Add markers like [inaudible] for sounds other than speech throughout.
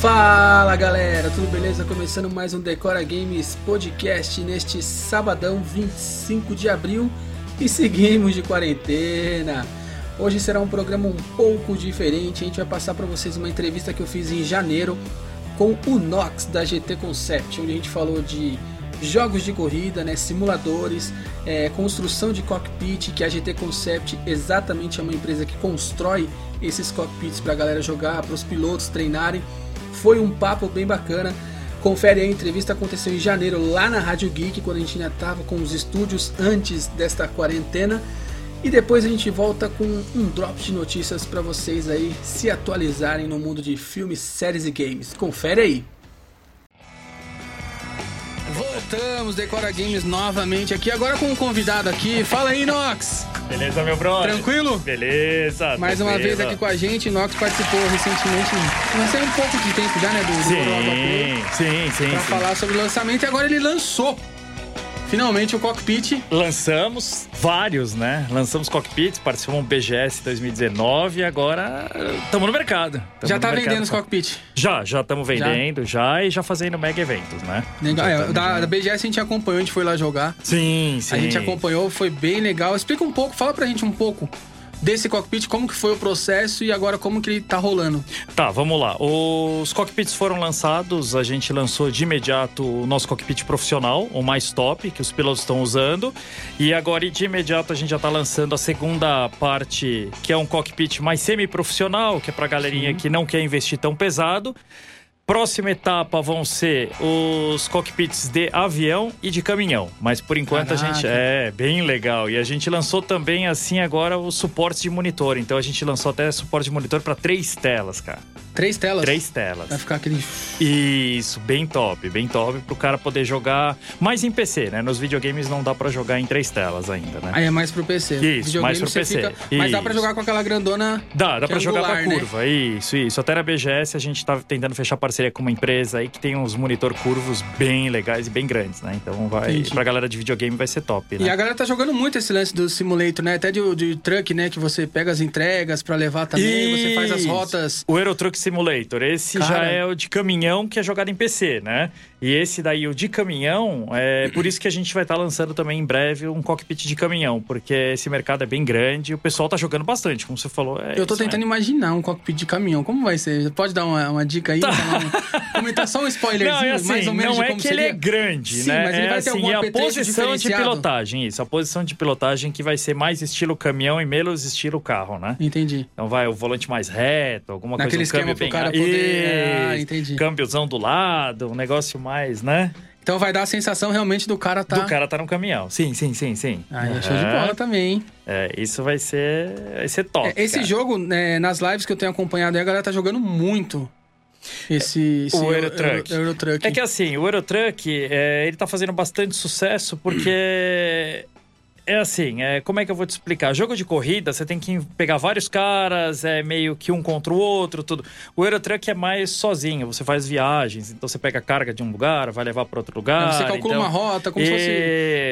Fala galera, tudo beleza? Começando mais um Decora Games podcast neste sabadão 25 de abril e seguimos de quarentena. Hoje será um programa um pouco diferente. A gente vai passar para vocês uma entrevista que eu fiz em janeiro com o Nox da GT Concept, onde a gente falou de jogos de corrida, né, simuladores, é, construção de cockpit, que a GT Concept exatamente é uma empresa que constrói esses cockpits para a galera jogar, para os pilotos treinarem. Foi um papo bem bacana. Confere aí, a entrevista aconteceu em janeiro lá na Rádio Geek, quando a gente ainda estava com os estúdios antes desta quarentena. E depois a gente volta com um drop de notícias para vocês aí se atualizarem no mundo de filmes, séries e games. Confere aí. Voltamos, Decora Games novamente aqui, agora com um convidado aqui. Fala aí, Nox! Beleza, meu brother? Tranquilo? Beleza. Mais uma vez aqui com a gente, Nox participou recentemente, não um pouco de tempo já, né, do, do sim, sim, sim, Pra sim. falar sobre o lançamento e agora ele lançou finalmente o cockpit. Lançamos vários, né? Lançamos cockpits, participamos do BGS 2019 e agora estamos no mercado. Tamo já tá mercado. vendendo os cockpit. Já, já estamos vendendo, já? e já fazendo mega eventos, né? Legal. Já É, tamo da, já. da BGS a gente acompanhou, a gente foi lá jogar. Sim, sim. A gente acompanhou, foi bem legal. Explica um pouco, fala pra gente um pouco desse cockpit, como que foi o processo e agora como que ele tá rolando. Tá, vamos lá. Os cockpits foram lançados, a gente lançou de imediato o nosso cockpit profissional, o mais top, que os pilotos estão usando. E agora, de imediato, a gente já tá lançando a segunda parte, que é um cockpit mais semi-profissional, que é pra galerinha que não quer investir tão pesado. Próxima etapa vão ser os cockpits de avião e de caminhão. Mas por enquanto a gente. Caraca. É, bem legal. E a gente lançou também, assim, agora os suportes de monitor. Então a gente lançou até suporte de monitor para três telas, cara. Três telas. Três telas. Vai ficar aquele. Isso, bem top, bem top pro cara poder jogar mais em PC, né? Nos videogames não dá pra jogar em três telas ainda, né? Aí é mais pro PC. Isso, Videogame mais pro PC. Fica... Mas dá pra jogar com aquela grandona. Dá, dá pra jogar pra né? curva, isso, isso. Até na BGS a gente tá tentando fechar parceria com uma empresa aí que tem uns monitor curvos bem legais e bem grandes, né? Então vai, Entendi. pra galera de videogame vai ser top, né? E a galera tá jogando muito esse lance do simulator, né? Até de, de truck, né? Que você pega as entregas pra levar também, você faz as Isso. rotas. O Euro Truck Simulator, esse já Cara. é o de caminhão que é jogado em PC, né? E esse daí, o de caminhão, é por isso que a gente vai estar lançando também em breve um cockpit de caminhão, porque esse mercado é bem grande e o pessoal tá jogando bastante, como você falou. é Eu tô isso, tentando né? imaginar um cockpit de caminhão. Como vai ser? Pode dar uma, uma dica aí? Falar um- comentar só um spoilerzinho, [laughs] Tá. Não, é assim, mais ou menos não é como que ele seria? é grande, Sim, né? mas ele é vai ter assim, a posição de pilotagem, isso. A posição de pilotagem que vai ser mais estilo caminhão e menos estilo carro, né? Entendi. Então vai o volante mais reto, alguma Naquele coisa, um esquema câmbio pro bem... cara poder- Ah, entendi. Câmbiozão do lado, um negócio mais, né? Então vai dar a sensação realmente do cara tá. Do cara tá no caminhão. Sim, sim, sim, sim. Aí é show de bola também, hein? É, isso vai ser, vai ser top. É, Esse cara. jogo, né, nas lives que eu tenho acompanhado aí, a galera tá jogando muito. Esse, esse O Eurotruck. Euro, Eurotruck. É que assim, o Eurotruck, é, ele tá fazendo bastante sucesso porque. É assim, é, como é que eu vou te explicar? Jogo de corrida, você tem que pegar vários caras, é meio que um contra o outro, tudo. O Eurotruck é mais sozinho, você faz viagens, então você pega a carga de um lugar, vai levar para outro lugar. Aí você calcula então... uma rota, como se fosse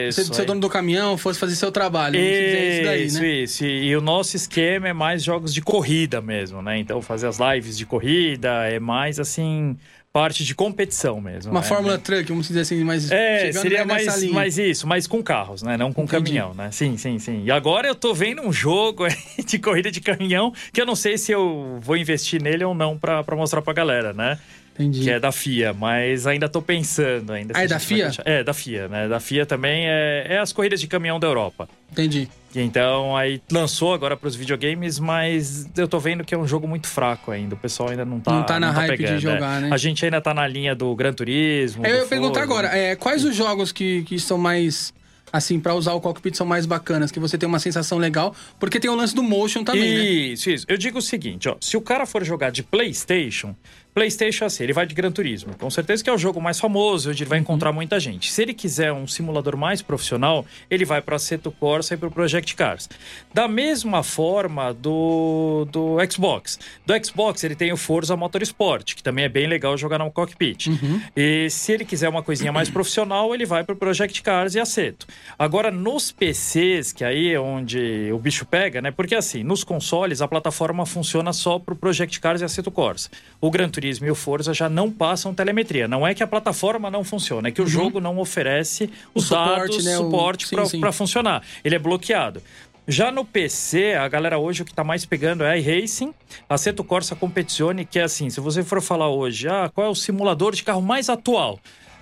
Isso, você, ser aí. dono do caminhão, fosse fazer seu trabalho. Vamos dizer isso daí, Isso, né? isso. E o nosso esquema é mais jogos de corrida mesmo, né? Então, fazer as lives de corrida é mais, assim, parte de competição mesmo. Uma né? Fórmula Truck, vamos dizer assim, mais É, seria mais, linha. mais isso, mais com carros, né? Não com Entendi. caminhão, né? Sim, sim, sim. E agora eu tô vendo um jogo [laughs] de corrida de caminhão que eu não sei se eu vou investir nele ou não pra mostrar pra galera, né? Entendi. Que é da FIA, mas ainda tô pensando ainda. Ah, é da FIA? É, da FIA, né? Da FIA também é, é as corridas de caminhão da Europa. Entendi. Então, aí lançou agora para os videogames, mas eu tô vendo que é um jogo muito fraco ainda. O pessoal ainda não tá. Não tá na hype de pegando, jogar, é. né? A gente ainda tá na linha do Gran Turismo. Eu do ia perguntar agora, é, quais os jogos que, que são mais. Assim, pra usar o cockpit são mais bacanas, que você tem uma sensação legal, porque tem o lance do motion também, né? Isso, isso. Eu digo o seguinte, ó. Se o cara for jogar de PlayStation, PlayStation assim, ele vai de Gran Turismo. Com certeza que é o jogo mais famoso, onde ele Uhum. vai encontrar muita gente. Se ele quiser um simulador mais profissional, ele vai para Assetto Corsa e para o Project Cars. Da mesma forma do, do Xbox. Do Xbox ele tem o Forza Motorsport, que também é bem legal jogar no cockpit. Uhum. E se ele quiser uma coisinha mais profissional, ele vai para o Project Cars e Assetto. Agora, nos PCs, que aí é onde o bicho pega, né? Porque assim, nos consoles a plataforma funciona só para o Project Cars e Assetto Corsa. O Gran Turismo Turismo e o Forza já não passam telemetria. Não é que a plataforma não funciona, é que o jogo não oferece os Uhum. O suporte, dados, né? O- suporte sim. para funcionar. Ele é bloqueado. Já no PC, a galera hoje o que tá mais pegando é iRacing, Assetto Corsa Competizione, que é assim, se você for falar hoje, ah, qual é o simulador de carro mais atual?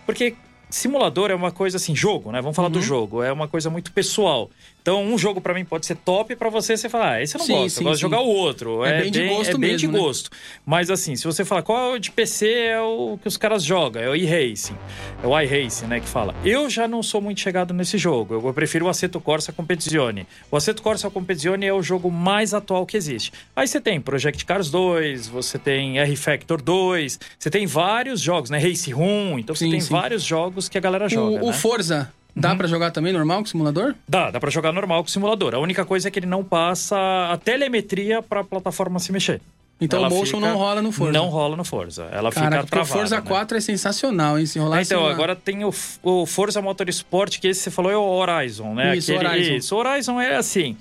Porque simulador é uma coisa assim, jogo, né? Vamos falar Uhum. do jogo, é uma coisa muito pessoal. Então, um jogo pra mim pode ser top pra você você fala, ah, esse eu não Sim, gosto, sim, eu gosto de sim. jogar o outro. É bem de gosto é bem mesmo, de né? gosto. Mas assim, se você falar qual é o de PC é o que os caras jogam, é o e-racing, é o iRacing, né, que fala. Eu já não sou muito chegado nesse jogo, eu prefiro o Assetto Corsa Competizione. O Assetto Corsa Competizione é o jogo mais atual que existe. Aí você tem Project Cars 2, você tem R-Factor 2, você tem vários jogos, né, Race Room, então você tem vários jogos que a galera joga, O, o né? Forza, dá Uhum. pra jogar também normal com o simulador? Dá, dá pra jogar normal com o simulador. A única coisa é que ele não passa a telemetria pra plataforma se mexer. Então Ela o motion fica- não rola no Forza. Não rola no Forza. Ela Caraca, fica porque o travada. Forza né? 4 é sensacional, hein? Se rolar então, assim, agora tem o, o Forza Motorsport, que esse você falou é o Horizon, né? Isso, Horizon. Isso, o Horizon é assim.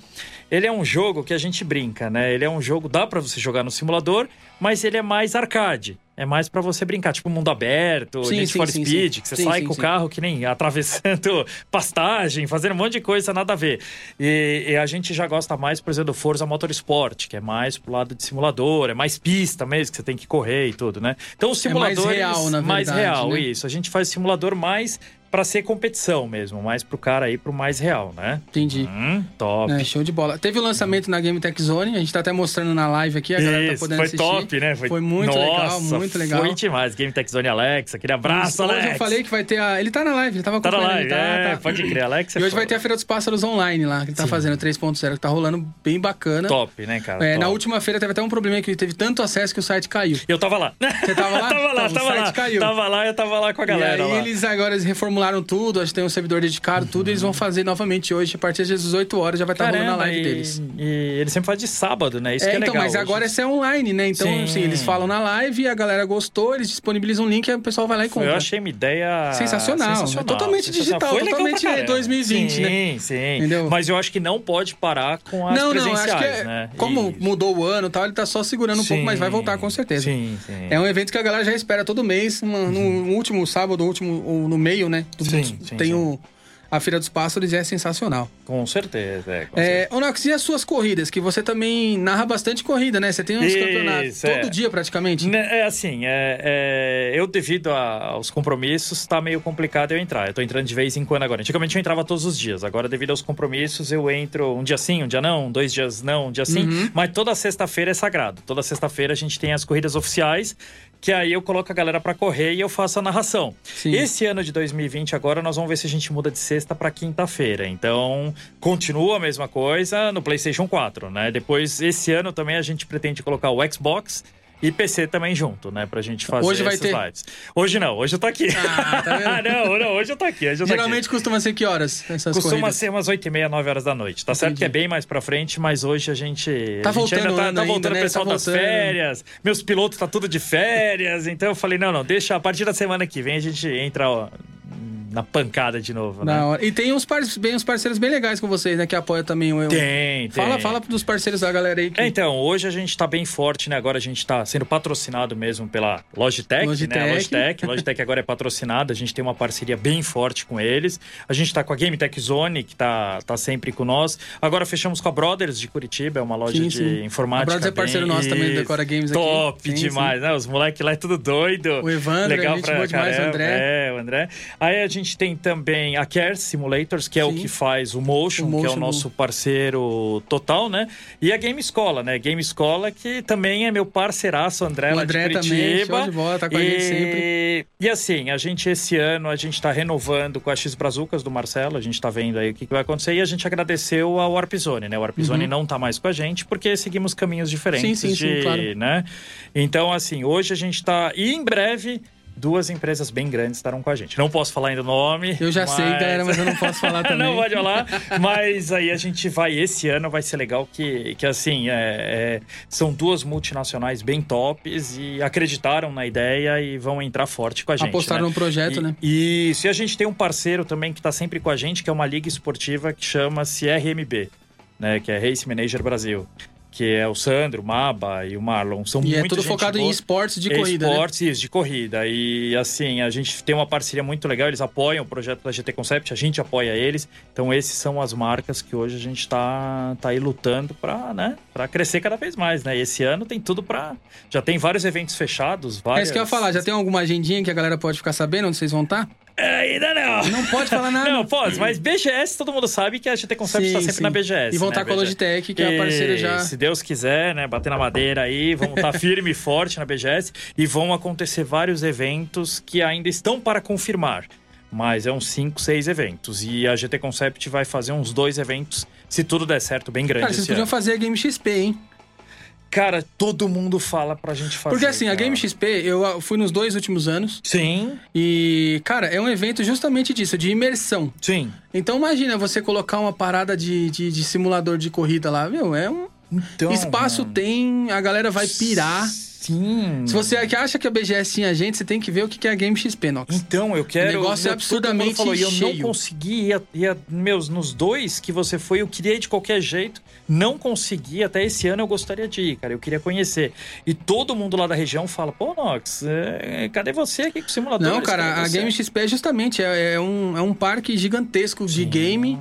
Ele é um jogo que a gente brinca, né? Ele é um jogo, dá pra você jogar no simulador, mas ele é mais arcade. É mais pra você brincar, tipo mundo aberto, Sim, Need sim, for sim, Speed, sim. que você sai com o carro que nem atravessando [laughs] pastagem, fazendo um monte de coisa nada a ver. E, e a gente já gosta mais, por exemplo, do Forza Motorsport, que é mais pro lado de simulador, é mais pista mesmo, que você tem que correr e tudo, né? Então os É mais real, na mais verdade, real, né? isso. A gente faz simulador mais pra ser competição mesmo, mais pro cara aí pro mais real, né? Entendi. Hum, top. É, show de bola. Teve o lançamento na Game Tech Zone, a gente tá até mostrando na live aqui, a galera tá Isso, podendo foi assistir. top, né? Foi muito legal, Nossa, muito legal. Foi demais. Game Tech Zone Alex, aquele abraço, Hoje Alex. eu falei que vai ter a. Ele tá na live, ele tava Tá na live, tá, é, tá. pode crer, Alex. é E hoje vai foda. ter a Feira dos Pássaros online lá, que ele tá Sim. fazendo 3.0, que tá rolando bem bacana. Top, né, cara? É, Top. na última feira teve até um problema que teve tanto acesso que o site caiu. Eu tava lá. Você tava [laughs] lá? tava lá, Então, o tava site lá. caiu. Tava lá, eu tava lá com a galera e aí lá. eles agora eles reformularam tudo, acho que tem um servidor dedicado, tudo, e eles vão fazer novamente hoje, a partir das 18 horas já vai estar rolando a live e, deles. E eles sempre fazem de sábado, né? Isso É, que é então, legal. mas Hoje- agora esse é online, né? Então, Sim. assim, eles falam na live, a galera gostou, eles disponibilizam um link e o pessoal vai lá e compra. Eu achei uma ideia Sensacional. É totalmente digital, Foi legal totalmente pra caramba. 2020, sim, né? Sim, sim. Entendeu? Mas eu acho que não pode parar com as não, não, presenciais, acho que é, né? como Isso. mudou o ano e tal, ele tá só segurando um pouco, Sim, mas vai voltar com certeza. Sim, sim. É um evento que a galera já espera todo mês, no último sábado, no último, ou no meio, né? Sim, sim, tem sim. A Feira dos Pássaros é sensacional. Com certeza, é. Com É, Onox, e as suas corridas? Que você também narra bastante corrida, né? Você tem uns Isso, campeonatos é. todo dia praticamente. Né, É assim, é, é, eu devido a- aos compromissos, tá meio complicado eu entrar. Eu tô entrando de vez em quando agora. Antigamente eu entrava todos os dias. Agora, devido aos compromissos, eu entro um dia sim, um dia não, dois dias não, um dia sim. Uhum. Mas toda sexta-feira é sagrado. Toda sexta-feira a gente tem as corridas oficiais, que aí eu coloco a galera pra correr e eu faço a narração. Sim. Esse ano de 2020 agora nós vamos ver se a gente muda de sexta pra quinta-feira. Então, continua a mesma coisa no PlayStation 4, né? Depois esse ano também a gente pretende colocar o Xbox e PC também junto, né? Pra gente fazer Hoje vai ter? lives. Hoje não, hoje eu tô aqui. Ah, tá [laughs] vendo? não, não, hoje eu tô aqui. Eu tô Geralmente aqui. costuma ser que horas essas Costuma corridas? ser umas 8 e meia, 9 horas da noite. Tá certo Entendi. que é bem mais pra frente, mas hoje a gente. Tá a gente voltando ainda tá, tá voltando né? o pessoal Tá das voltando. férias. Meus pilotos tá tudo de férias. Então eu falei, não, não, deixa a partir da semana que vem a gente entra ó, na pancada de novo, né? Hora. E tem uns, par... bem, uns parceiros bem legais com vocês, né? Que apoiam também o. Tem, tem. Fala, fala dos parceiros da galera aí. Que... É, então, hoje a gente tá bem forte, né? Agora a gente tá sendo patrocinado mesmo pela Logitech, Logitech. né? Logitech. Logitech agora é patrocinada, a gente tem uma parceria bem forte com eles. A gente tá com a Game Tech Zone, que tá, tá sempre com nós. Agora fechamos com a Brothers de Curitiba, é uma loja Sim, de sim. informática. A Brothers é parceiro bem- nosso também do. Decora Games aqui. Top Sim, demais, né? Os moleques lá é tudo doido. O Evandro, Legal gente pra demais, o. André. É, o André. Aí a gente tem também a Care Simulators, que é o Sim. que faz o Motion, O que é Motion o nosso parceiro total, né? E a Game Escola, né? Game Escola, que também é meu parceiraço, André, O lá André de também, Curitiba. show de bola, tá com a e... gente sempre. E assim, a gente esse ano, a gente tá renovando com a X Brazucas do Marcelo, a gente tá vendo aí o que, que vai acontecer, e a gente agradeceu ao Warpzone, né? O Warpzone não tá mais com a gente, porque seguimos caminhos diferentes Uhum. Sim, sim, sim, de, claro. né? Então, assim, hoje a gente tá... E em breve... Duas empresas bem grandes estarão com a gente. Não posso falar ainda o nome. Eu já sei, galera, mas eu não posso falar [laughs] também. não pode falar. Mas aí a gente vai. Esse ano vai ser legal que, que assim, é, é, são duas multinacionais bem tops e acreditaram na ideia e vão entrar forte com a gente. Apostaram né? no projeto, E- né? Isso. E a gente tem um parceiro também que está sempre com a gente, que é uma liga esportiva que chama-se RMB, né? Que é Race Manager Brasil. Que é o Sandro, o Maba e o Marlon. São E muito é tudo focado boa. em esportes de corrida, né? Esportes, isso, de corrida. E assim, a gente tem uma parceria muito legal, eles apoiam o projeto da GT Concept, a gente apoia eles. Então, esses são as marcas que hoje a gente tá, tá aí lutando para né, pra crescer cada vez mais, né? E esse ano tem tudo para Já tem vários eventos fechados, É várias... isso que eu ia falar. Já tem alguma agendinha que a galera pode ficar sabendo onde vocês vão estar? É, Ainda não. Não pode falar nada. Não, pode, mas BGS todo mundo sabe que a GT Concept Sim, tá sempre sim. na BGS. E vão né, estar com a. Logitech, que é a parceira já. E, Se Deus quiser, né, bater na madeira aí, vamos estar [laughs] firme e forte na BGS e vão acontecer vários eventos que ainda estão para confirmar. Mas é uns 5, 6 eventos. E a GT Concept vai fazer uns dois eventos, se tudo der certo, bem grande Cara, vocês podiam ano. fazer a Game XP, hein? Cara, todo mundo fala pra gente fazer. Porque assim, a cara. Game XP, eu fui nos dois últimos anos. Sim, E, cara, é um evento justamente disso, de imersão. sim. Então imagina você colocar uma parada de, de, de simulador de corrida lá, meu, é um. Então, espaço mano. tem, a galera vai pirar. Sim. Se você acha que a BGS tinha gente, você tem que ver o que é a Game XP, Nox. Então, eu quero. O negócio é meu, absurdamente falou, E eu cheio. não consegui. Ia, ia, meus, nos dois que você foi, eu queria ir de qualquer jeito. Não consegui. Até esse ano eu gostaria de ir, cara. Eu queria conhecer. E todo mundo lá da região fala: pô, Nox, é, cadê você aqui com o simulador? Não, cara, a Game XP é justamente é, é um, é um parque gigantesco de game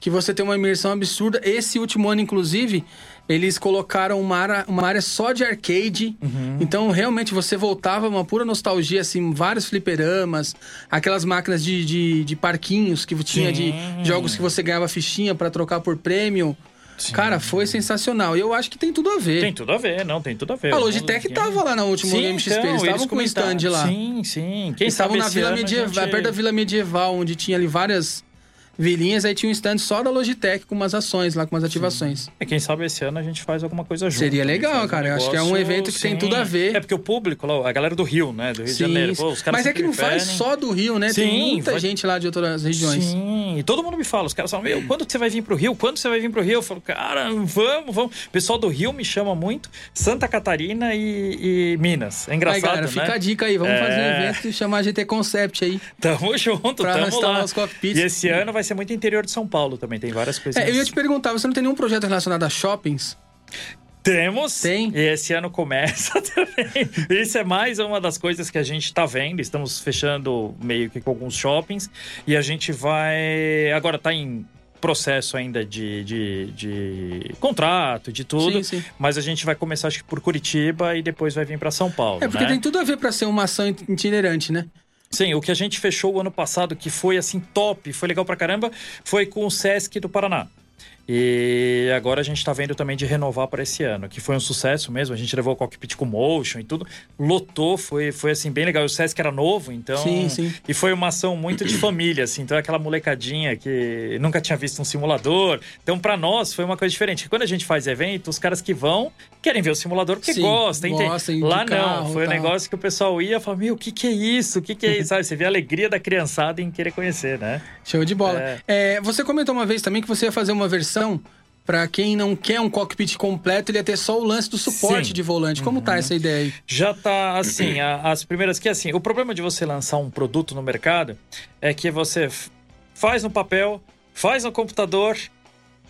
que você tem uma imersão absurda. Esse último ano, inclusive, eles colocaram uma área, uma área só de arcade. Uhum. Então, realmente, você voltava uma pura nostalgia, assim, vários fliperamas, aquelas máquinas de, de, de parquinhos que tinha de Sim. jogos que você ganhava fichinha pra trocar por prêmio. Cara, foi sensacional. E eu acho que tem tudo a ver. Tem tudo a ver, não, tem tudo a ver. A Logitech tava lá na última Sim, Game XP, então, eles estavam com um stand lá. Sim, sim. Quem Eles estavam na Vila Medieval, gente- perto da Vila Medieval, onde tinha ali várias vilinhas, aí tinha um stand só da Logitech com umas ações lá, com umas ativações. É, quem sabe esse ano a gente faz alguma coisa junto. Seria né? legal, Faz um cara. Eu acho que é um negócio, evento que tem sim. tudo a ver. É porque o público, lá, a galera do Rio, né? Do Rio de Sim, Janeiro. sim. Pô, os caras Mas é que não faz só do Rio, né? tem Sim, muita vai- gente lá de outras regiões. Sim, e todo mundo me fala, os caras falam, meu, quando você vai vir pro Rio? Quando você vai vir pro Rio? Eu falo, cara, vamos, vamos. O pessoal do Rio me chama muito, Santa Catarina e, e Minas. É Aí, engraçado, galera, né? fica a dica aí. Vamos É. fazer um evento e chamar a GT Concept aí. [laughs] Tamo junto, Pra tamo instalar lá. os cockpits. E esse ano vai ser muito interior de São Paulo também, tem várias coisas. É, eu ia te perguntar, você não tem nenhum projeto relacionado a shoppings? Temos. Tem. E esse ano começa [laughs] também. Isso é mais uma das coisas que a gente tá vendo. Estamos fechando meio que com alguns shoppings. E a gente vai. Agora tá em processo ainda de, de, de contrato, de tudo. Sim, sim. Mas a gente vai começar, acho que por Curitiba e depois vai vir para São Paulo. É, porque né? tem tudo a ver pra ser uma ação itinerante, né? Sim, o que a gente fechou o ano passado, que foi assim top, foi legal pra caramba, foi com o Sesc do Paraná. E agora a gente tá vendo também de renovar para esse ano, que foi um sucesso mesmo. A gente levou o cockpit com motion e tudo, lotou, foi, foi assim bem legal. E o Sesc era novo, então. Sim, sim. E foi uma ação muito de família, assim. Então aquela molecadinha que nunca tinha visto um simulador. Então para nós foi uma coisa diferente. Quando a gente faz evento, os caras que vão querem ver o simulador porque Sim, gostam, gostam Lá carro, não, foi um tal. negócio que o pessoal ia e falava: Meu, o que, que é isso? O que, que é isso? [laughs] Sabe? Você vê a alegria da criançada em querer conhecer, né? Show de bola. É. É, você comentou uma vez também que você ia fazer uma versão pra quem não quer um cockpit completo, ele ia ter só o lance do suporte Sim. de volante. Como tá essa ideia aí? Já tá assim, a- as primeiras que assim, o problema de você lançar um produto no mercado é que você faz no papel, faz no computador,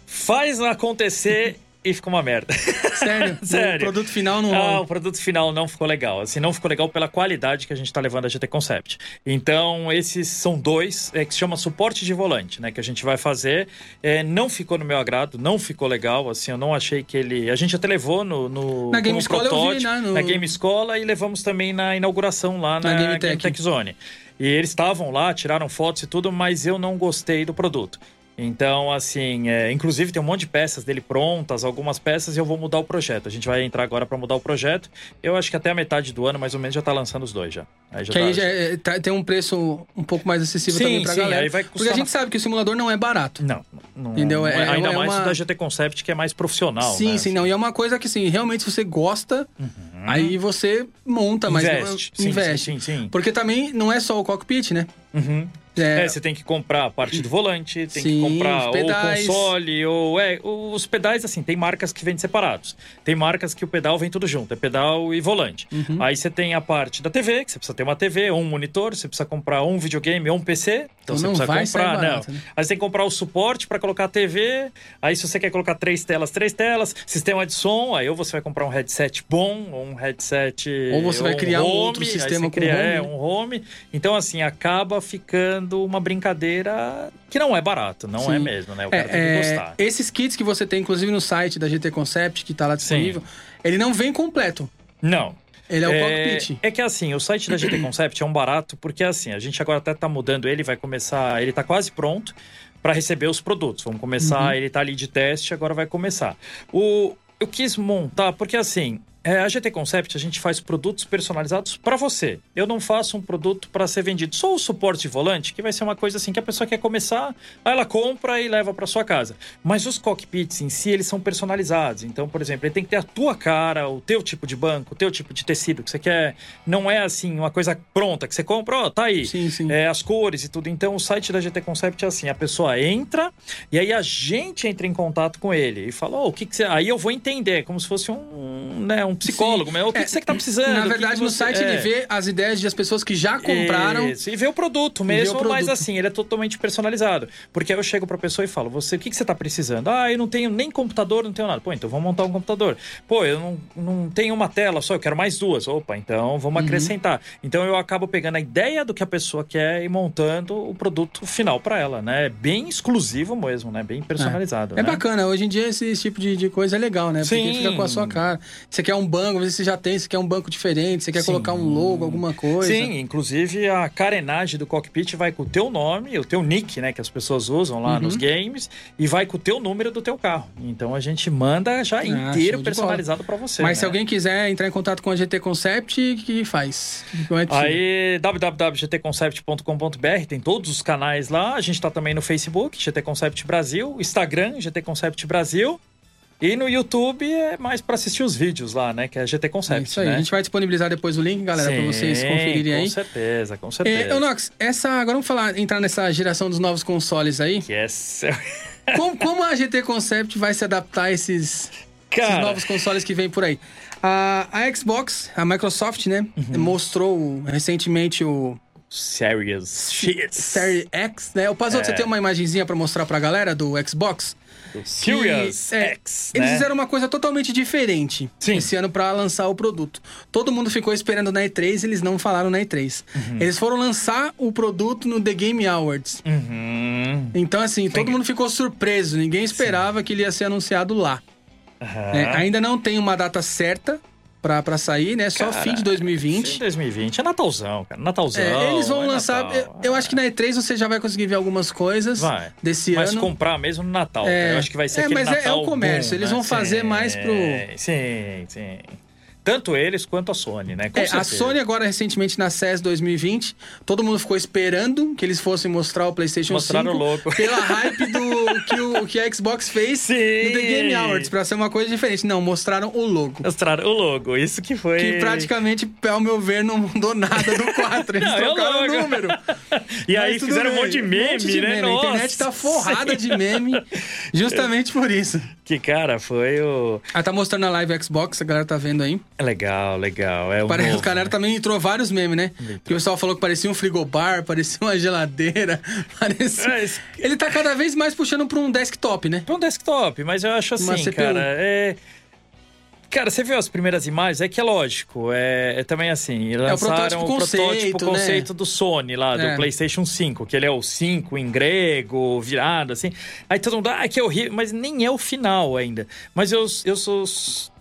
faz acontecer [laughs] e fica uma merda. [laughs] Sério? [laughs] Sério. O produto final não Ah, o produto final não ficou legal. Assim, não ficou legal pela qualidade que a gente está levando a GT Concept. Então, esses são dois, é, que se chama suporte de volante, né? Que a gente vai fazer. É, não ficou no meu agrado, não ficou legal. Assim, eu não achei que ele. A gente até levou no. no Na Game Escola eu vi, né, no- Na Game Escola e levamos também na inauguração lá na, Na Game Game, Tech. Tech Zone. E eles estavam lá, tiraram fotos e tudo, mas eu não gostei do produto. Então, assim, é, inclusive tem um monte de peças dele prontas, algumas peças, e eu vou mudar o projeto. A gente vai entrar agora para mudar o projeto. Eu acho que até a metade do ano, mais ou menos, já tá lançando os dois já. Aí já Que tá- aí já é- tá- tem um preço um pouco mais acessível Sim, também pra sim, galera. aí vai Porque custar a gente sabe que o simulador não é barato. Não, não Entendeu? É- ainda é mais uma- o da GT Concept, que é mais profissional. sim, né? sim, não. E é uma coisa que, assim, realmente se você gosta, aí você monta, mas Investe. não- Sim, investe. sim, sim, sim. Porque também não é só o cockpit, né? Uhum. É, é, você tem que comprar a parte do volante, tem Sim, que comprar ou o console, ou é, os pedais, assim, tem marcas que vendem separados. Tem marcas que o pedal vem tudo junto, é pedal e volante. Uhum. Aí você tem a parte da TV, que você precisa ter uma TV ou um monitor, você precisa comprar um videogame ou um PC. Então, então você não precisa comprar, barato, não. Né? Aí você tem que comprar o suporte para colocar a TV. Aí se você quer colocar três telas, três telas, sistema de som, aí ou você vai comprar um headset bom, ou um headset. Ou você vai criar um outro sistema com cria, home. É, um home. Então, assim, acaba ficando uma brincadeira que não é barato, não é Sim. é mesmo, né? O cara é, tem que é, gostar. Esses kits que você tem, inclusive no site da GT Concept, que tá lá disponível, Sim. ele não vem completo. Não. Ele é o é, cockpit. É que assim, o site da GT [clears throat] Concept é um barato, porque assim, a gente agora até tá mudando ele, vai começar. Ele tá quase pronto para receber os produtos. Vamos começar, uhum. ele tá ali de teste, agora vai começar. O, eu quis montar, porque assim, é, a GT Concept a gente faz produtos personalizados para você. Eu não faço um produto para ser vendido. Só o suporte de volante, que vai ser uma coisa assim que a pessoa quer começar, aí ela compra e leva para sua casa. Mas os cockpits em si, eles são personalizados. Então, por exemplo, ele tem que ter a tua cara, o teu tipo de banco, o teu tipo de tecido que você quer. Não é assim uma coisa pronta que você compra, ó, tá aí. Sim, sim. É, as cores e tudo. Então, o site da GT Concept é assim: a pessoa entra e aí a gente entra em contato com ele e fala, oh, o que, que você. Aí eu vou entender, como se fosse um, né, um psicólogo, mas o que, é, que você está precisando? Na verdade, que que no site é. ele vê as ideias das pessoas que já compraram. Isso, e vê o produto mesmo, o produto. mas assim, ele é totalmente personalizado. Porque aí eu chego para a pessoa e falo: você, o que, que você está precisando? Ah, eu não tenho nem computador, não tenho nada. Pô, então vamos montar um computador. Pô, eu não, não tenho uma tela só, eu quero mais duas. Opa, então vamos uhum. acrescentar. Então eu acabo pegando a ideia do que a pessoa quer e montando o produto final para ela, né? Bem exclusivo mesmo, né? Bem personalizado. É, é né? bacana, hoje em dia esse tipo de, de coisa é legal, né? Porque Sim. fica com a sua cara. Você quer um banco, você já tem, você quer um banco diferente, você quer Sim. colocar um logo, alguma coisa. Sim, inclusive a carenagem do cockpit vai com o teu nome, o teu nick, né, que as pessoas usam lá uhum. nos games, e vai com o teu número do teu carro. Então a gente manda já ah, inteiro personalizado para você. Mas né? se alguém quiser entrar em contato com a GT Concept, o que faz? É Aí www.gtconcept.com.br tem todos os canais lá. A gente está também no Facebook, GT Concept Brasil, Instagram, GT Concept Brasil. E no YouTube é mais para assistir os vídeos lá, né? Que é GT Concept. É isso aí. Né? A gente vai disponibilizar depois o link, galera, para vocês conferirem aí. Com certeza, com certeza. É, Nox, essa. Agora vamos falar, entrar nessa geração dos novos consoles aí. Yes. [laughs] como, como a GT Concept vai se adaptar a esses, esses novos consoles que vem por aí? A, a Xbox, a Microsoft, né? Uhum. Mostrou recentemente o. Series X. Series X, né? O Pazoto, é. você tem uma imagenzinha para mostrar pra galera do Xbox? Series é, X. Eles né? fizeram uma coisa totalmente diferente Sim. esse ano para lançar o produto. Todo mundo ficou esperando na E3, eles não falaram na E3. Uhum. Eles foram lançar o produto no The Game Awards. Uhum. Então, assim, todo mundo ficou surpreso. Ninguém esperava Sim. que ele ia ser anunciado lá. Uhum. É, ainda não tem uma data certa pra, pra sair, né? Só cara, fim de 2020. Fim de 2020. É Natalzão, cara. Natalzão. É, eles vão é lançar. Natal, eu, eu, acho que na E3 você já vai conseguir ver algumas coisas vai. desse mas ano. Mas comprar mesmo no Natal. É, eu acho que vai ser é, aquele mas Natal. É, é o comércio. Boom, eles né? vão fazer sim, mais pro. Sim, sim. Tanto eles quanto a Sony, né? É, a Sony agora, recentemente, na CES 2020, todo mundo ficou esperando que eles fossem mostrar o PlayStation Mostraram 5. Mostraram o logo. Pela [laughs] hype do que, o, que a Xbox fez Sim. no The Game Awards, pra ser uma coisa diferente. Não, mostraram o logo. Mostraram o logo, isso que foi... Que praticamente, ao meu ver, não mudou nada do 4. Eles [laughs] não, é trocaram o número. [laughs] e aí fizeram bem. um monte de meme, um monte de né? Meme. A internet tá forrada de meme, justamente por isso. Que, cara, foi o... Ah, tá mostrando a live Xbox, a galera tá vendo aí. É legal, legal. É o Parece que o cara também entrou vários memes, né? Porque o pessoal falou que parecia um frigobar, parecia uma geladeira. [laughs] Parecia... É, Ele tá cada vez mais puxando pra um desktop, né? Pra um desktop, mas eu acho assim, cara. É. Cara, você viu as primeiras imagens? É que é lógico. É, é também assim. Lançaram é o protótipo, o conceito, né? conceito do Sony lá, do é. PlayStation 5, que ele é o 5 em grego, virado, assim. Aí todo mundo, ah, que é horrível, mas nem é o final ainda. Mas eu, eu sou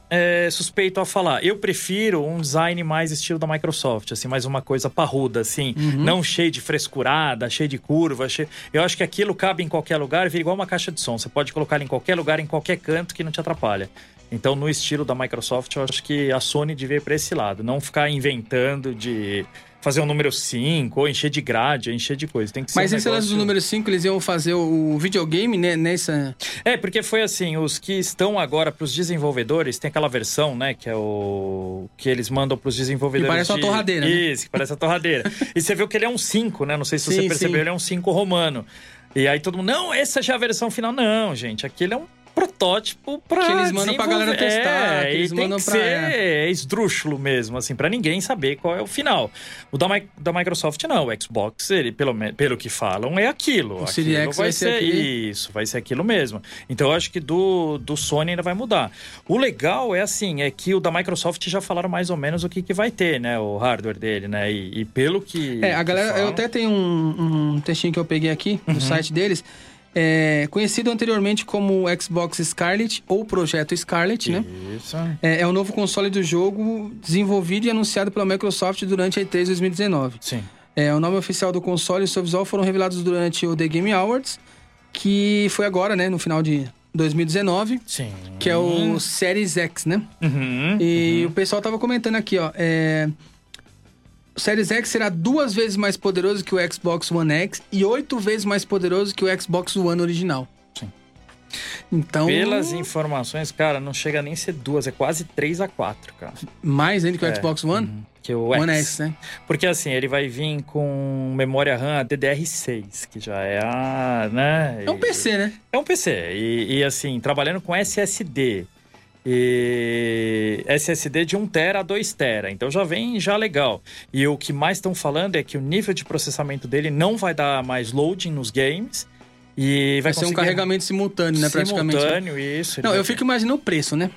é, suspeito a falar. Eu prefiro um design mais estilo da Microsoft, assim, mais uma coisa parruda, assim, uhum. não cheio de frescurada, cheio de curva. Cheio... Eu acho que aquilo cabe em qualquer lugar, vira igual uma caixa de som. Você pode colocar em qualquer lugar, em qualquer canto que não te atrapalha. Então, no estilo da Microsoft, eu acho que a Sony devia ir para esse lado, não ficar inventando de fazer um número 5, ou encher de grade, encher de coisa. Tem que ser Mas um esse lance negócio... do número 5, eles iam fazer o videogame né, nessa. É, porque foi assim, os que estão agora para os desenvolvedores, tem aquela versão, né, que é o que eles mandam para os desenvolvedores. Que parece uma de... torradeira, né? Isso, que parece a torradeira. e você viu que ele é um 5, né? Não sei se Sim, você percebeu, sim. ele é um 5 romano. E aí todo mundo, não, essa já é a versão final. Não, gente, aquele é um protótipo para Que eles mandam pra galera testar, É, que eles tem mandam que pra- ser esdrúxulo mesmo, assim, para ninguém saber qual é o final. O da, da Microsoft não, o Xbox, ele, pelo, pelo que falam, é aquilo. O Series Aquilo X vai ser isso, vai ser aquilo mesmo. Então eu acho que do, do Sony ainda vai mudar. O legal é assim, é que o da Microsoft já falaram mais ou menos o que, que vai ter, né? O hardware dele, né? E, e pelo que. É, a galera. Eu falam- até tenho um, um textinho que eu peguei aqui Uhum. no site deles. É, conhecido anteriormente como Xbox Scarlet ou Projeto Scarlet, né? Isso. É, é o novo console do jogo desenvolvido e anunciado pela Microsoft durante a E3 2019. Sim. É, o nome oficial do console e seu visual foram revelados durante o The Game Awards, que foi agora, né, no final de 2019, Sim. que é o Series X, né? Uhum. E o pessoal tava comentando aqui, ó. É... O Series X será duas vezes mais poderoso que o Xbox One X e oito vezes mais poderoso que o Xbox One original. Sim. Então, Pelas informações, cara, não chega nem a ser duas, é quase 3 a 4, cara. mais ainda que o É. Xbox One. Que o One X. X, né? Porque assim, ele vai vir com memória RAM DDR6, que já é a. Né? É um PC, né? É um PC. E, e, assim, trabalhando com SSD. E SSD de 1 tera a 2 tera. Então já vem já legal. E o que mais estão falando é que o nível de processamento dele não vai dar mais loading nos games. E vai, Vai ser um carregamento simultâneo, né? Praticamente. simultâneo, isso. Não, eu fico imaginando o preço, né?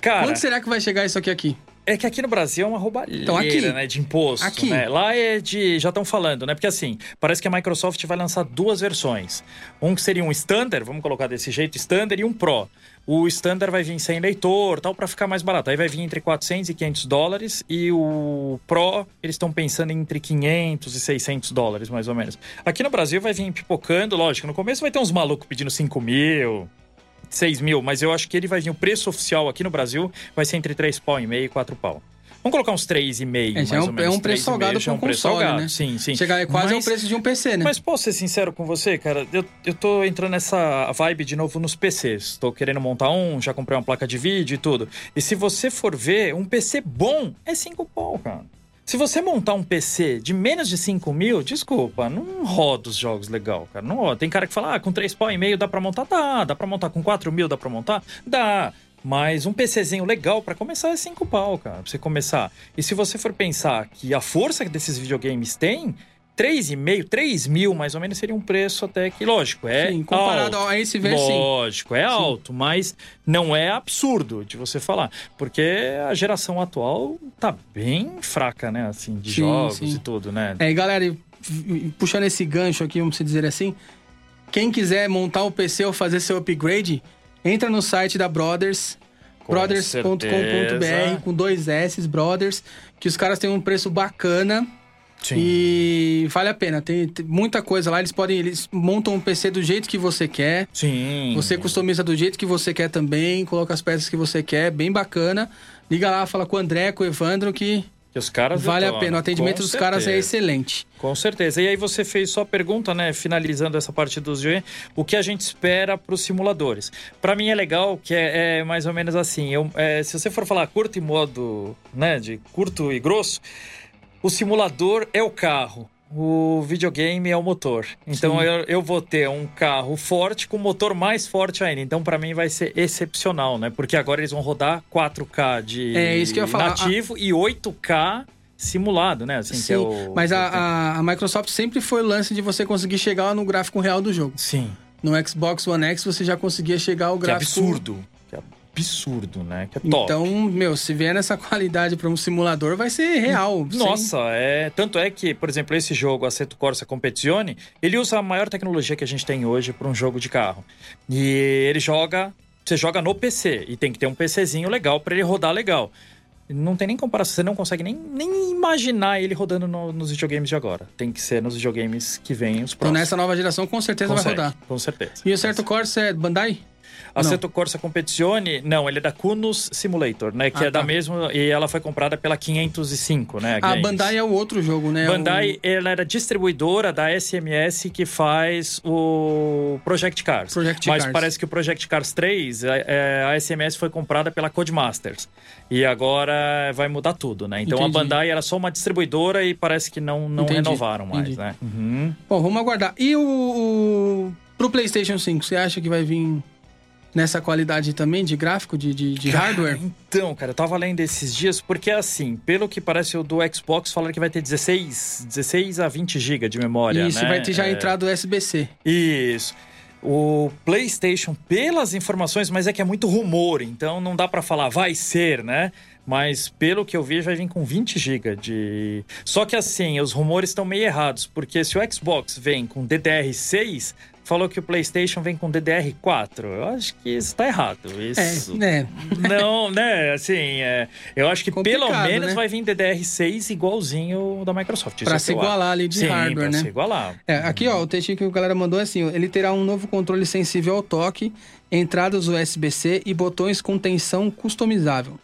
Cara, Quanto será que vai chegar isso aqui aqui? É que aqui no Brasil é uma roubalheira, Então, aqui. né? De imposto, Aqui. né? Lá é de... Já estão falando, né? Porque assim, parece que a Microsoft vai lançar duas versões. Um que seria um Standard, vamos colocar desse jeito, Standard, e um Pro. O Standard vai vir sem leitor, tal, para ficar mais barato. Aí vai vir entre 400 e 500 dólares. E o Pro, eles estão pensando entre 500 e 600 dólares, mais ou menos. Aqui no Brasil vai vir pipocando, lógico. No começo vai ter uns malucos pedindo 5 mil... 6 mil, mas eu acho que ele vai vir. O preço oficial aqui no Brasil vai ser entre 3 pau e meio e 4 pau. Vamos colocar uns 3,5, É, mais já é um, ou menos. é um preço 3,5 salgado para é um preço console, salgado. né? Sim, sim. Chegar é quase Mas- ao preço de um PC, né? Mas posso ser sincero com você, cara? Eu, eu tô entrando nessa vibe de novo nos PCs. Tô querendo montar um, já comprei uma placa de vídeo e tudo. E se você for ver, um PC bom é 5 pau, cara. Se você montar um PC de menos de 5 mil, desculpa, não roda os jogos legal, cara. Não roda. Tem cara que fala, ah, com 3 pau e meio dá pra montar? Dá. Dá pra montar com 4 mil, dá pra montar? Dá. Mas um PCzinho legal pra começar é 5 pau, cara. Pra você começar. E se você for pensar que a força que desses videogames tem, 3,5, 3 mil mais ou menos seria um preço até que, lógico, é Sim, comparado alto. a esse ver, sim. Lógico, é alto, mas não é absurdo de você falar. Porque a geração atual tá bem fraca, né? Assim, de Sim, jogos sim. e tudo, né? É, e galera, puxando esse gancho aqui, vamos dizer assim, quem quiser montar o PC ou fazer seu upgrade, entra no site da Brothers, Com brothers.com.br, com dois S, Brothers, que os caras têm um preço bacana Sim. e vale a pena. Tem, tem muita coisa lá, eles podem, eles montam um PC do jeito que você quer. Sim. Você customiza do jeito que você quer também, coloca as peças que você quer, bem bacana. Liga lá, fala com o André, com o Evandro, que Que os caras vale a pena. O atendimento Com dos caras é certeza. excelente. Com certeza. E aí você fez só a pergunta, né? Finalizando essa parte dos G, o que a gente espera para os simuladores? Para mim é legal que é, é mais ou menos assim. Eu, é, se você for falar curto e modo, né? De curto e grosso, o simulador é o carro. O videogame é o motor. Então eu, eu vou ter um carro forte com motor mais forte ainda. Então para mim vai ser excepcional, né? Porque agora eles vão rodar 4K de É, nativo e 8K simulado, né? Assim, que Sim, é o, mas a, a, a Microsoft sempre foi o lance de você conseguir chegar no gráfico real do jogo. Sim. No Xbox One X você já conseguia chegar ao é gráfico. absurdo. Que é absurdo, né? Que é top. Então, meu, se vier nessa qualidade para um simulador, vai ser real. Nossa, é. Tanto é que, por exemplo, esse jogo, Assetto Corsa Competizione, ele usa a maior tecnologia que a gente tem hoje para um jogo de carro. E ele joga. Você joga no PC. E tem que ter um PCzinho legal para ele rodar legal. Não tem nem comparação, você não consegue nem, nem imaginar ele rodando no- nos videogames de agora. Tem que ser nos videogames que vêm os Então, próximos. nessa nova geração, com certeza Consegue, vai rodar. Com certeza. E o Certo Corsa é Bandai? Assetto Corsa Competizione, não, ele é da Kunos Simulator, né? Que Ah, é da tá. mesma. E ela foi comprada pela 505, né? A Games. Bandai é o outro jogo, né? Bandai, ela era distribuidora da SMS que faz o Project Cars. Project Mas Cars. parece que o Project Cars 3, é, é, a SMS foi comprada pela Codemasters. E agora vai mudar tudo, né? Então Entendi. a Bandai era só uma distribuidora e parece que não, não Entendi, renovaram mais, entendi. né? Uhum. O... Bom, vamos aguardar. E o, o... Pro PlayStation 5, você acha que vai vir nessa qualidade também de gráfico, de, de, de hardware? Então, cara, eu tava lendo esses dias, porque assim, pelo que parece o do Xbox, falaram que vai ter 16, 16 a 20 GB de memória, Isso, né? vai ter já É. entrado USB-C. Isso. O PlayStation, pelas informações, mas é que é muito rumor, então não dá pra falar vai ser, né? Mas pelo que eu vi, vai vir com 20 GB de. Só que assim, os rumores estão meio errados, porque se o Xbox vem com DDR6, falou que o PlayStation vem com DDR4. Eu acho que isso tá errado. Isso. É, né? Não, né? Assim, é, eu acho que pelo Complicado, menos né? vai vir DDR6 igualzinho da Microsoft. Pra se é eu igualar ali de Sim, hardware, pra né? se igualar. É, aqui, ó, o textinho que o galera mandou é assim: ele terá um novo controle sensível ao toque, entradas USB-C e botões com tensão customizável.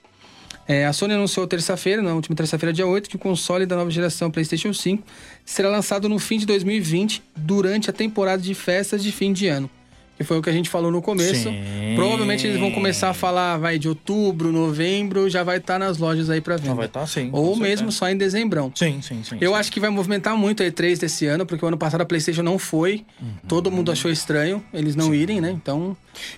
É, a Sony anunciou terça-feira, na última terça-feira, dia 8, que o console da nova geração PlayStation 5 será lançado no fim de 2020, durante a temporada de festas de fim de ano. Que foi o que a gente falou no começo. Sim. Provavelmente eles vão começar a falar, vai, de outubro, novembro, já vai estar nas lojas aí pra venda. Não vai estar sim. Ou mesmo só em dezembrão. Sim, sim, sim. Eu sim. acho que vai movimentar muito a E3 desse ano, porque o ano passado a PlayStation não foi. Uhum. Todo mundo achou estranho eles não irem, né? Então,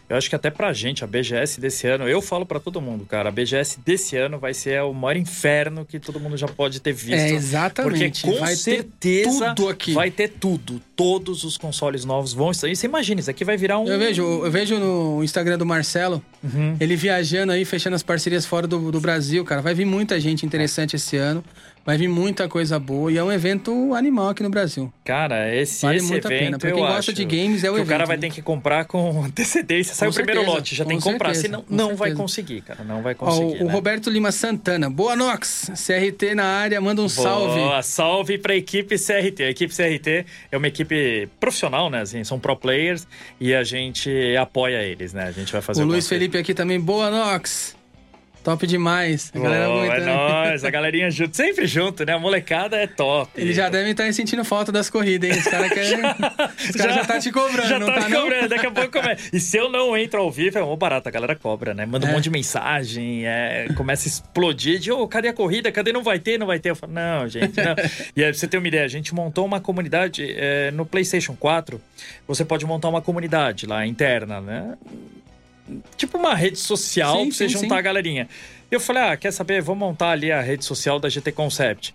Eu acho que até pra gente, a BGS desse ano, eu falo pra todo mundo, cara, a BGS desse ano vai ser o maior inferno que todo mundo já pode ter visto. é exatamente. Porque com vai ter certeza tudo aqui. vai ter tudo. Todos os consoles novos vão estar. E você imagina, isso aqui vai virar um. Eu vejo, eu vejo no Instagram do Marcelo, Uhum. ele viajando aí, fechando as parcerias fora do, do Brasil, cara. Vai vir muita gente interessante esse ano. Vai vir muita coisa boa. E é um evento animal aqui no Brasil. Cara, esse, Vale esse muito a evento. pena. Pra quem gosta de games, é o que evento. O cara vai né? ter que comprar com [laughs] antecedência. Sai Com o primeiro certeza, lote, já tem que comprar. certeza, Senão, não vai certeza. conseguir, cara. Não vai Ó, conseguir. o né? Roberto Lima Santana. Boa Nox, CRT na área, manda um salve. Boa, salve pra equipe CRT. A equipe CRT é uma equipe profissional, né? Assim, são pro players e a gente apoia eles, né? A gente vai fazer O Luiz. Felipe aqui também. Boa Nox. Top demais. A galera Boa, é aguentando. nóis, a galerinha junto, sempre junto, né? A molecada é top. Eles já devem estar sentindo falta das corridas, hein? Os caras querem. [laughs] Os caras já, tá te cobrando, já não tá tá, me não? cobrando, daqui a pouco começa. E se eu não entro ao vivo, é mó barato, a galera cobra, né? Manda um É. monte de mensagem, é, começa a explodir de, ô, cadê a corrida? Cadê? Não vai ter, não vai ter. Eu falo, não, gente, não. e aí, pra você ter uma ideia, a gente montou uma comunidade é, no PlayStation 4, você pode montar uma comunidade lá interna, né? Tipo uma rede social Sim, pra você sim, juntar sim. a galerinha. Eu falei, ah, quer saber? Vou montar ali a rede social da GT Concept.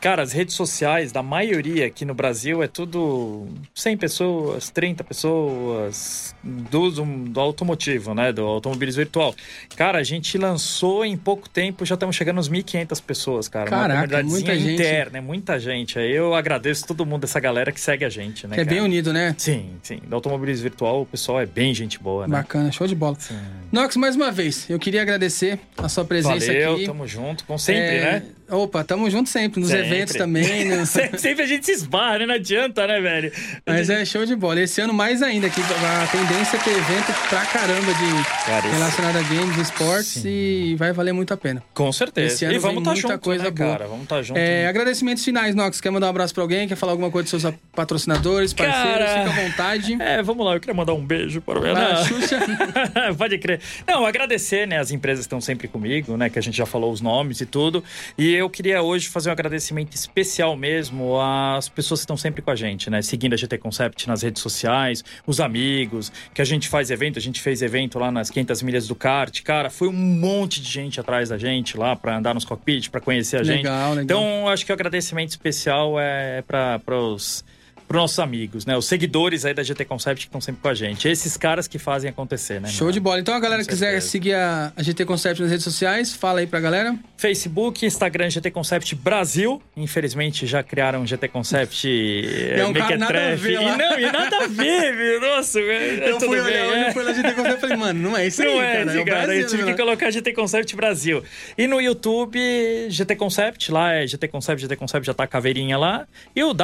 Cara, as redes sociais da maioria aqui no Brasil é tudo 100 pessoas, 30 pessoas do, do, automotivo, né? Do automobilismo virtual. Cara, a gente lançou em pouco tempo, já estamos chegando nos 1.500 pessoas, cara. Caraca, muita gente. interna, é muita gente. Eu agradeço todo mundo, essa galera que segue a gente, né? Que é bem cara? unido, né? Sim, sim. Do automobilismo virtual, o pessoal é bem gente boa, né? Bacana, show de bola. Sim. Nox, mais uma vez, eu queria agradecer a sua presença Valeu, aqui. tamo junto, como sempre, É, né? Opa, tamo junto sempre, nos Sempre. eventos também. né? [laughs] sempre, a gente se esbarra, né? Não adianta, né, velho? Mas é show de bola. Esse ano mais ainda, que a tendência é ter evento pra caramba de Cara, relacionado a games, esportes Sim. e vai valer muito a pena. Com certeza. Esse ano e vamos vem estar muita junto, coisa né, boa. cara? Vamos estar junto. É, agradecimentos finais, Nox. Quer mandar um abraço pra alguém? Quer falar alguma coisa dos seus patrocinadores, parceiros? Cara, Fica à vontade. É, vamos lá, eu queria mandar um beijo para o Não. Xuxa. [laughs] Pode crer. Não, agradecer, né, as empresas que estão sempre comigo, né, que a gente já falou os nomes e tudo. E eu queria hoje fazer um agradecimento especial mesmo às pessoas que estão sempre com a gente, né, seguindo a GT Concept nas redes sociais, os amigos, que a gente faz evento, a gente fez evento lá nas 500 milhas do kart. Cara, foi um monte de gente atrás da gente lá para andar nos cockpits, para conhecer a gente. Legal, legal. Então, acho que o agradecimento especial é para os pros nossos amigos, né? Os seguidores aí da GT Concept que estão sempre com a gente. Esses caras que fazem acontecer, né? Show mano? de bola. Então a galera que quiser seguir a, a GT Concept nas redes sociais, fala aí pra galera. Facebook, Instagram GT Concept Brasil. Infelizmente já criaram GT Concept [laughs] é um cara nada a ver e lá. não, e nada a ver, meu. Nossa, [laughs] é, eu tudo fui bem, olhar, é. eu fui lá GT Concept e falei, mano, não é isso Não aí, é, cara. é cara. Brasil, eu tive né? que colocar GT Concept Brasil. E no YouTube, GT Concept, lá é GT Concept, GT Concept já tá a caveirinha lá. E o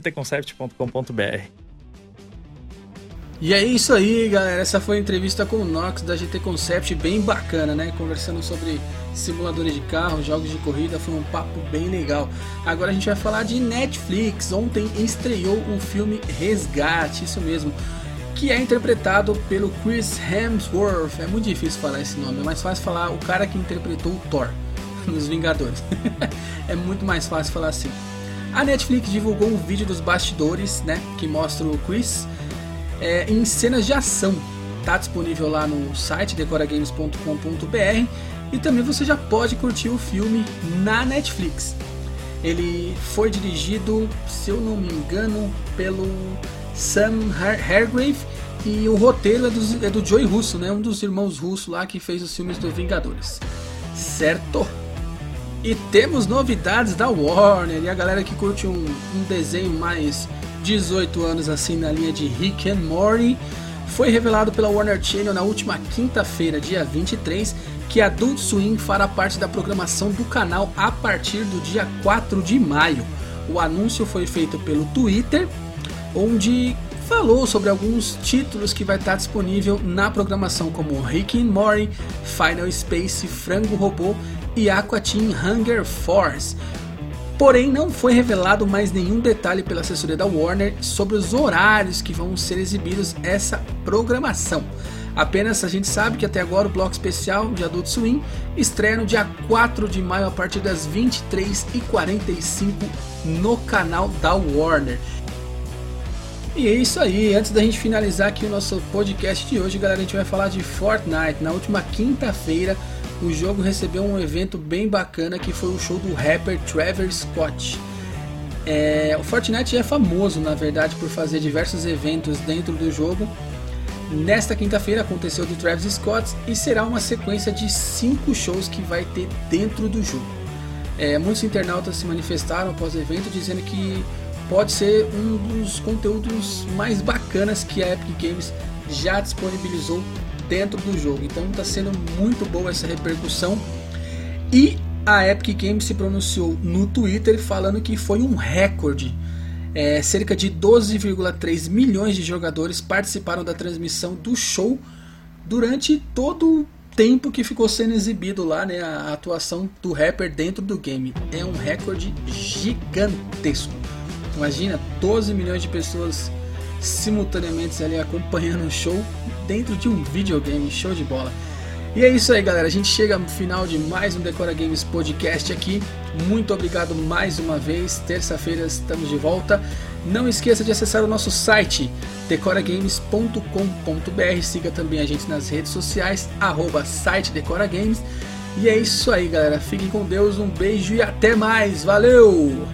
www.gtconcept.com.br. E é isso aí, galera. Essa foi a entrevista com o Nox da GT Concept, bem bacana, né? Conversando sobre simuladores de carro, jogos de corrida, foi um papo bem legal. Agora a gente vai falar de Netflix. Ontem estreou o filme Resgate, isso mesmo, que é interpretado pelo Chris Hemsworth. É muito difícil falar esse nome, é mais fácil falar o cara que interpretou o Thor [laughs] nos Vingadores. [laughs] é muito mais fácil falar assim. A Netflix divulgou um vídeo dos bastidores, né, que mostra o Chris é, em cenas de ação. Está disponível lá no site decoragames.com.br e também você já pode curtir o filme na Netflix. Ele foi dirigido, se eu não me engano, pelo Sam Hargrave e o roteiro é do, é do Joey Russo, né? um dos irmãos Russo lá que fez os filmes do Vingadores. Certo? E temos novidades da Warner e a galera que curte um, um desenho mais 18 anos assim na linha de Rick and Morty, foi revelado pela Warner Channel na última quinta-feira, dia 23, que Adult Swim fará parte da programação do canal a partir do dia 4 de maio. O anúncio foi feito pelo Twitter, onde falou sobre alguns títulos que vai estar disponível na programação como Rick and Morty, Final Space, Frango Robô e Aqua Teen Hunger Force. Porém, não foi revelado mais nenhum detalhe pela assessoria da Warner sobre os horários que vão ser exibidos essa programação. Apenas a gente sabe que até agora o bloco especial de Adult Swim estreia no dia 4 de maio a partir das 23h45 no canal da Warner. E é isso aí, antes da gente finalizar aqui o nosso podcast de hoje, galera, a gente vai falar de Fortnite. Na última quinta-feira, o jogo recebeu um evento bem bacana que foi o show do rapper Trevor Scott. É, o Fortnite é famoso, na verdade, por fazer diversos eventos dentro do jogo. Nesta quinta-feira aconteceu do Travis Scott e será uma sequência de cinco shows que vai ter dentro do jogo. É, muitos internautas se manifestaram após o evento dizendo que pode ser um dos conteúdos mais bacanas que a Epic Games já disponibilizou dentro do jogo. Então está sendo muito boa essa repercussão. E a Epic Games se pronunciou no Twitter falando que foi um recorde. É, cerca de 12,3 milhões de jogadores participaram da transmissão do show durante todo o tempo que ficou sendo exibido lá, né, a atuação do rapper dentro do game. É um recorde gigantesco. Imagina 12 milhões de pessoas simultaneamente ali acompanhando o show dentro de um videogame, show de bola. E é isso aí, galera. A gente chega no final de mais um Decora Games podcast aqui. Muito obrigado mais uma vez. Terça-feira estamos de volta. Não esqueça de acessar o nosso site decoragames.com.br. Siga também a gente nas redes sociais, arroba site Decora Games. E é isso aí, galera. Fiquem com Deus, um beijo e até mais. Valeu!